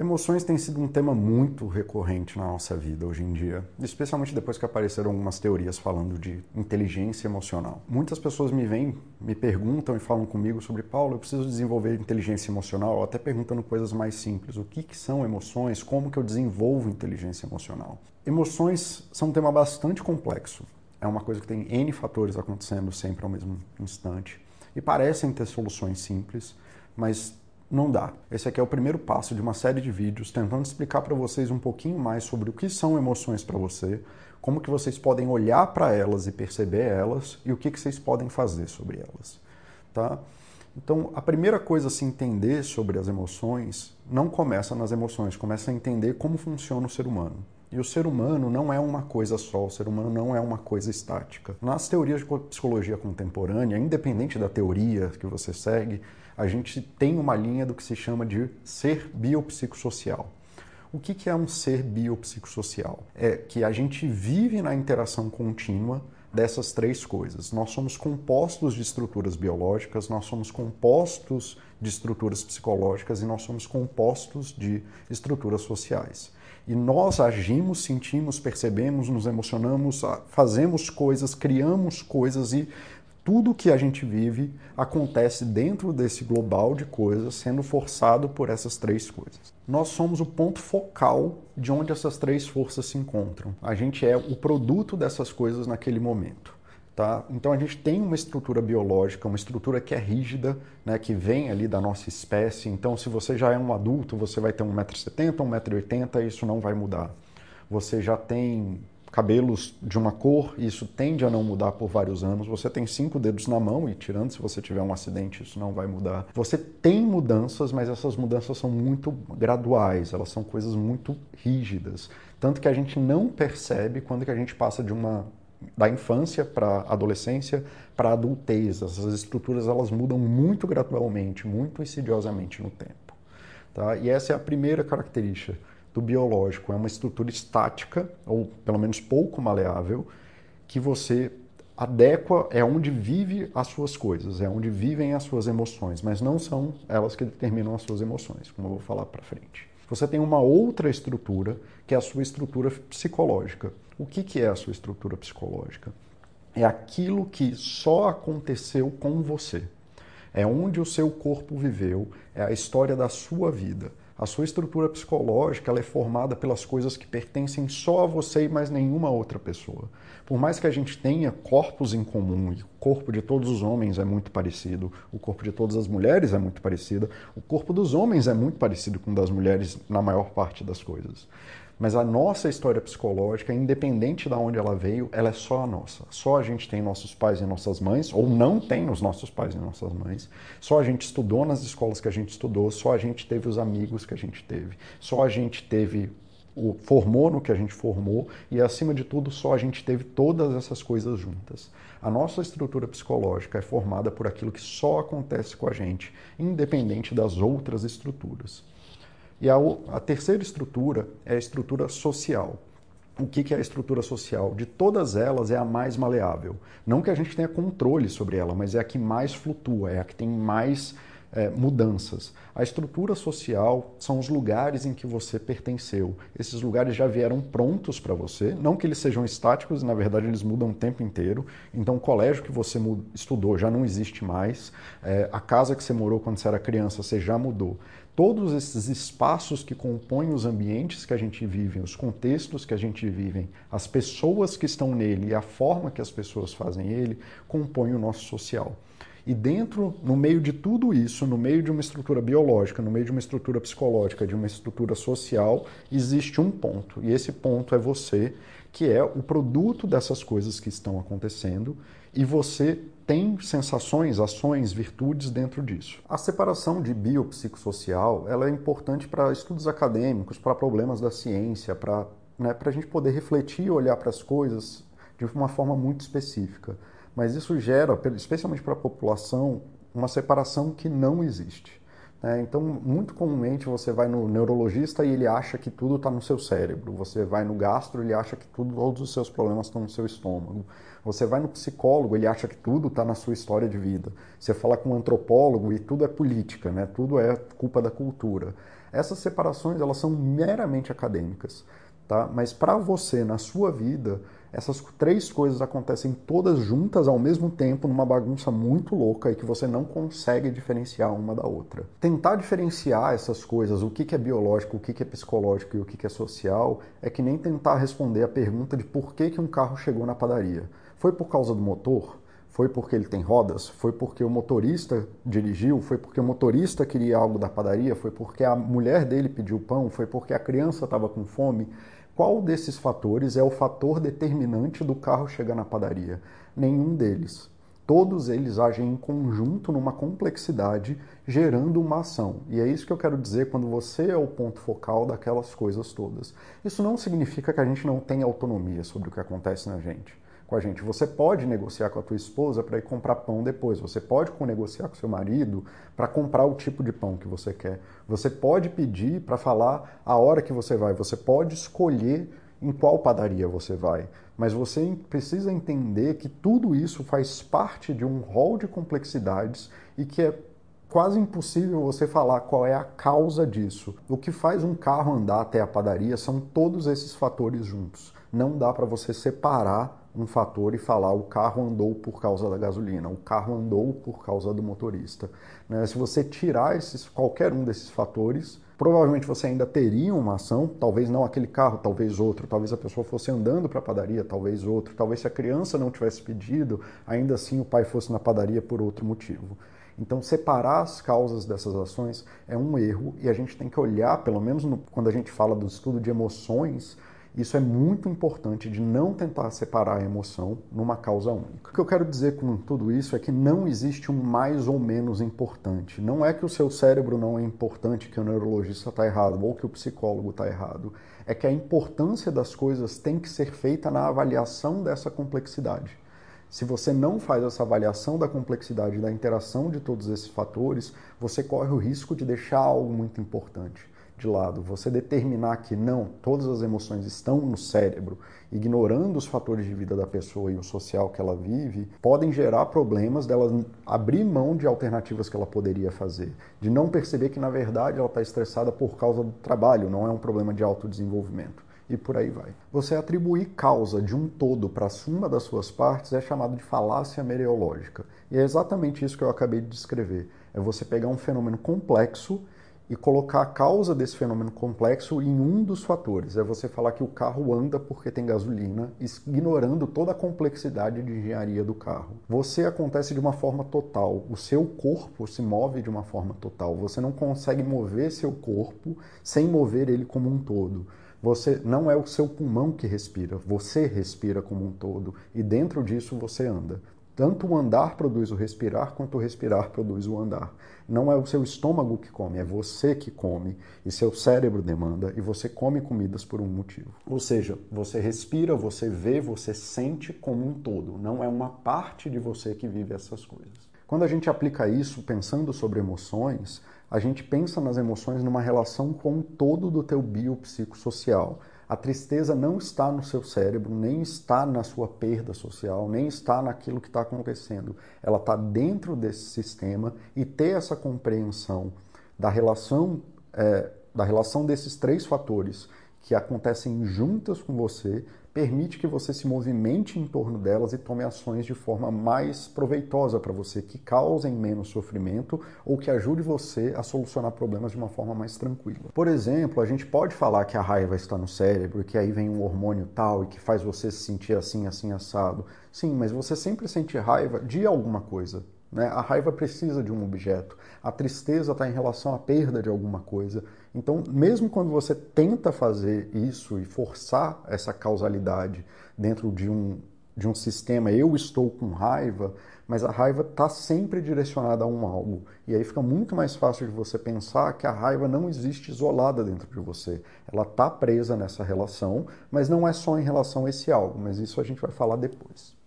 Emoções têm sido um tema muito recorrente na nossa vida hoje em dia, especialmente depois que apareceram algumas teorias falando de inteligência emocional. Muitas pessoas me vêm, me perguntam e falam comigo sobre Paulo, eu preciso desenvolver inteligência emocional, ou até perguntando coisas mais simples, o que, que são emoções, como que eu desenvolvo inteligência emocional. Emoções são um tema bastante complexo. É uma coisa que tem N fatores acontecendo sempre ao mesmo instante e parecem ter soluções simples, mas não dá. Esse aqui é o primeiro passo de uma série de vídeos tentando explicar para vocês um pouquinho mais sobre o que são emoções para você, como que vocês podem olhar para elas e perceber elas e o que, que vocês podem fazer sobre elas, tá? Então, a primeira coisa a se entender sobre as emoções não começa nas emoções, começa a entender como funciona o ser humano. E o ser humano não é uma coisa só, o ser humano não é uma coisa estática. Nas teorias de psicologia contemporânea, independente da teoria que você segue, a gente tem uma linha do que se chama de ser biopsicossocial. O que é um ser biopsicossocial? É que a gente vive na interação contínua dessas três coisas. Nós somos compostos de estruturas biológicas, nós somos compostos de estruturas psicológicas e nós somos compostos de estruturas sociais. E nós agimos, sentimos, percebemos, nos emocionamos, fazemos coisas, criamos coisas e tudo que a gente vive acontece dentro desse global de coisas, sendo forçado por essas três coisas. Nós somos o ponto focal de onde essas três forças se encontram. A gente é o produto dessas coisas naquele momento. Tá? Então a gente tem uma estrutura biológica, uma estrutura que é rígida, né, que vem ali da nossa espécie. Então, se você já é um adulto, você vai ter 1,70m, 1,80m, isso não vai mudar. Você já tem cabelos de uma cor, isso tende a não mudar por vários anos. Você tem cinco dedos na mão e, tirando se você tiver um acidente, isso não vai mudar. Você tem mudanças, mas essas mudanças são muito graduais, elas são coisas muito rígidas. Tanto que a gente não percebe quando que a gente passa de uma da infância para adolescência para adultez. Essas estruturas elas mudam muito gradualmente, muito insidiosamente no tempo. Tá? E essa é a primeira característica do biológico. É uma estrutura estática, ou pelo menos pouco maleável, que você adequa, é onde vive as suas coisas, é onde vivem as suas emoções, mas não são elas que determinam as suas emoções, como eu vou falar para frente. Você tem uma outra estrutura, que é a sua estrutura psicológica. O que, que é a sua estrutura psicológica? É aquilo que só aconteceu com você. É onde o seu corpo viveu, é a história da sua vida. A sua estrutura psicológica é formada pelas coisas que pertencem só a você e mais nenhuma outra pessoa. Por mais que a gente tenha corpos em comum, e o corpo de todos os homens é muito parecido, o corpo de todas as mulheres é muito parecido, o corpo dos homens é muito parecido com o das mulheres na maior parte das coisas. Mas a nossa história psicológica, independente de onde ela veio, ela é só a nossa. Só a gente tem nossos pais e nossas mães, ou não tem os nossos pais e nossas mães. Só a gente estudou nas escolas que a gente estudou, só a gente teve os amigos que a gente teve. Só a gente teve o formou no que a gente formou e acima de tudo só a gente teve todas essas coisas juntas. A nossa estrutura psicológica é formada por aquilo que só acontece com a gente, independente das outras estruturas. E a, a terceira estrutura é a estrutura social. O que, é a estrutura social? De todas elas, é a mais maleável. Não que a gente tenha controle sobre ela, mas é a que mais flutua, é a que tem mais é, mudanças. A estrutura social são os lugares em que você pertenceu. Esses lugares já vieram prontos para você, não que eles sejam estáticos, na verdade eles mudam o tempo inteiro. Então o colégio que você estudou já não existe mais, é, a casa que você morou quando você era criança você já mudou. Todos esses espaços que compõem os ambientes que a gente vive, os contextos que a gente vive, as pessoas que estão nele e a forma que as pessoas fazem ele, compõem o nosso social. E dentro, no meio de tudo isso, no meio de uma estrutura biológica, no meio de uma estrutura psicológica, de uma estrutura social, existe um ponto. E esse ponto é você, que é o produto dessas coisas que estão acontecendo, e você tem sensações, ações, virtudes dentro disso. A separação de biopsicossocial ela é importante para estudos acadêmicos, para problemas da ciência, para né, a gente poder refletir e olhar para as coisas de uma forma muito específica mas isso gera, especialmente para a população, uma separação que não existe. Né? Então, muito comumente você vai no neurologista e ele acha que tudo está no seu cérebro. Você vai no gastro, ele acha que tudo, todos os seus problemas estão no seu estômago. Você vai no psicólogo, ele acha que tudo está na sua história de vida. Você fala com um antropólogo e tudo é política, né? tudo é culpa da cultura. Essas separações elas são meramente acadêmicas, tá? Mas para você na sua vida, essas três coisas acontecem todas juntas ao mesmo tempo numa bagunça muito louca e que você não consegue diferenciar uma da outra. Tentar diferenciar essas coisas, o que é biológico, o que é psicológico e o que é social, é que nem tentar responder a pergunta de por que, que um carro chegou na padaria. Foi por causa do motor? Foi porque ele tem rodas? Foi porque o motorista dirigiu? Foi porque o motorista queria algo da padaria? Foi porque a mulher dele pediu pão? Foi porque a criança estava com fome? Qual desses fatores é o fator determinante do carro chegar na padaria? Nenhum deles. Todos eles agem em conjunto numa complexidade, gerando uma ação. E é isso que eu quero dizer quando você é o ponto focal daquelas coisas todas. Isso não significa que a gente não tenha autonomia sobre o que acontece na gente com a gente. Você pode negociar com a tua esposa para ir comprar pão depois. Você pode negociar com seu marido para comprar o tipo de pão que você quer. Você pode pedir para falar a hora que você vai. Você pode escolher em qual padaria você vai. Mas você precisa entender que tudo isso faz parte de um rol de complexidades e que é quase impossível você falar qual é a causa disso. O que faz um carro andar até a padaria são todos esses fatores juntos. Não dá para você separar um fator e falar o carro andou por causa da gasolina, o carro andou por causa do motorista. Né? Se você tirar esses, qualquer um desses fatores, provavelmente você ainda teria uma ação, talvez não aquele carro, talvez outro, talvez a pessoa fosse andando para a padaria, talvez outro, talvez se a criança não tivesse pedido, ainda assim o pai fosse na padaria por outro motivo. Então, separar as causas dessas ações é um erro e a gente tem que olhar, pelo menos no, quando a gente fala do estudo de emoções, isso é muito importante de não tentar separar a emoção numa causa única. O que eu quero dizer com tudo isso é que não existe um mais ou menos importante. Não é que o seu cérebro não é importante, que o neurologista está errado ou que o psicólogo está errado. É que a importância das coisas tem que ser feita na avaliação dessa complexidade. Se você não faz essa avaliação da complexidade da interação de todos esses fatores, você corre o risco de deixar algo muito importante de lado, você determinar que não, todas as emoções estão no cérebro, ignorando os fatores de vida da pessoa e o social que ela vive, podem gerar problemas dela abrir mão de alternativas que ela poderia fazer, de não perceber que na verdade ela está estressada por causa do trabalho, não é um problema de autodesenvolvimento. E por aí vai. Você atribuir causa de um todo para uma das suas partes é chamado de falácia mereológica. E é exatamente isso que eu acabei de descrever. É você pegar um fenômeno complexo e colocar a causa desse fenômeno complexo em um dos fatores. É você falar que o carro anda porque tem gasolina, ignorando toda a complexidade de engenharia do carro. Você acontece de uma forma total, o seu corpo se move de uma forma total. Você não consegue mover seu corpo sem mover ele como um todo. Você não é o seu pulmão que respira, você respira como um todo e dentro disso você anda. Tanto o andar produz o respirar, quanto o respirar produz o andar. Não é o seu estômago que come, é você que come, e seu cérebro demanda, e você come comidas por um motivo. Ou seja, você respira, você vê, você sente como um todo, não é uma parte de você que vive essas coisas. Quando a gente aplica isso pensando sobre emoções, a gente pensa nas emoções numa relação com o todo do teu biopsicossocial. A tristeza não está no seu cérebro, nem está na sua perda social, nem está naquilo que está acontecendo. Ela está dentro desse sistema e ter essa compreensão da relação, é, da relação desses três fatores que acontecem juntas com você permite que você se movimente em torno delas e tome ações de forma mais proveitosa para você, que causem menos sofrimento ou que ajude você a solucionar problemas de uma forma mais tranquila. Por exemplo, a gente pode falar que a raiva está no cérebro, que aí vem um hormônio tal e que faz você se sentir assim, assim, assado. Sim, mas você sempre sente raiva de alguma coisa. Né? A raiva precisa de um objeto, a tristeza está em relação à perda de alguma coisa. Então, mesmo quando você tenta fazer isso e forçar essa causalidade dentro de um, de um sistema, eu estou com raiva, mas a raiva está sempre direcionada a um algo. E aí fica muito mais fácil de você pensar que a raiva não existe isolada dentro de você. Ela está presa nessa relação, mas não é só em relação a esse algo, mas isso a gente vai falar depois.